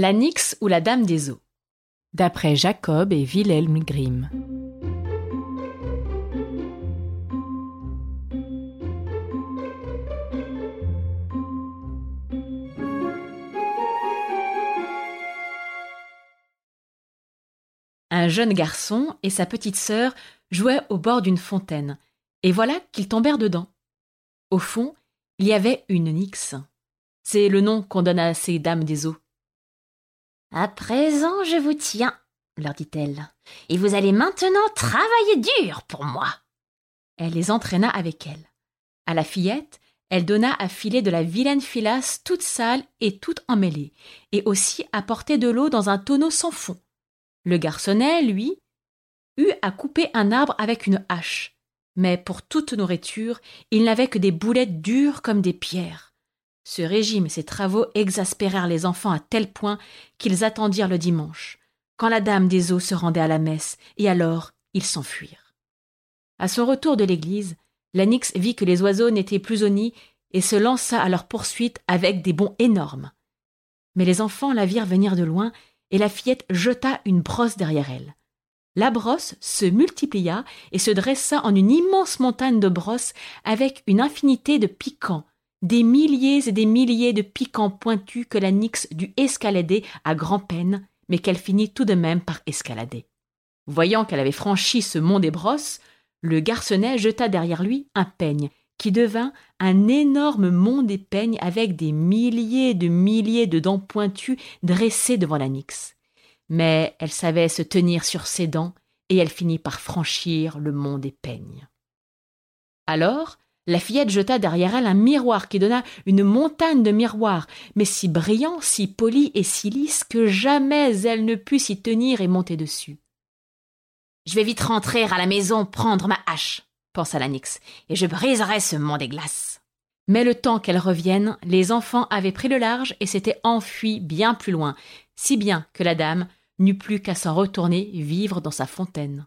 La Nyx ou la Dame des Eaux D'après Jacob et Wilhelm Grimm. Un jeune garçon et sa petite sœur jouaient au bord d'une fontaine, et voilà qu'ils tombèrent dedans. Au fond, il y avait une Nyx. C'est le nom qu'on donne à ces dames des eaux. À présent, je vous tiens, leur dit-elle, et vous allez maintenant travailler dur pour moi. Elle les entraîna avec elle. À la fillette, elle donna à filer de la vilaine filasse toute sale et toute emmêlée, et aussi à porter de l'eau dans un tonneau sans fond. Le garçonnet, lui, eut à couper un arbre avec une hache, mais pour toute nourriture, il n'avait que des boulettes dures comme des pierres. Ce régime et ces travaux exaspérèrent les enfants à tel point qu'ils attendirent le dimanche, quand la dame des eaux se rendait à la messe, et alors ils s'enfuirent. À son retour de l'église, l'Anix vit que les oiseaux n'étaient plus au nid et se lança à leur poursuite avec des bonds énormes. Mais les enfants la virent venir de loin, et la fillette jeta une brosse derrière elle. La brosse se multiplia et se dressa en une immense montagne de brosses avec une infinité de piquants, des milliers et des milliers de piquants pointus que la Nyx dut escalader à grand-peine, mais qu'elle finit tout de même par escalader. Voyant qu'elle avait franchi ce mont des brosses, le garçonnet jeta derrière lui un peigne, qui devint un énorme mont des peignes avec des milliers de milliers de dents pointues dressées devant la Nyx. Mais elle savait se tenir sur ses dents, et elle finit par franchir le mont des peignes. Alors, la fillette jeta derrière elle un miroir qui donna une montagne de miroirs, mais si brillant, si poli et si lisse que jamais elle ne put s'y tenir et monter dessus. Je vais vite rentrer à la maison prendre ma hache, pensa la Nyx, et je briserai ce mont des glaces. Mais le temps qu'elle revienne, les enfants avaient pris le large et s'étaient enfuis bien plus loin, si bien que la dame n'eut plus qu'à s'en retourner vivre dans sa fontaine.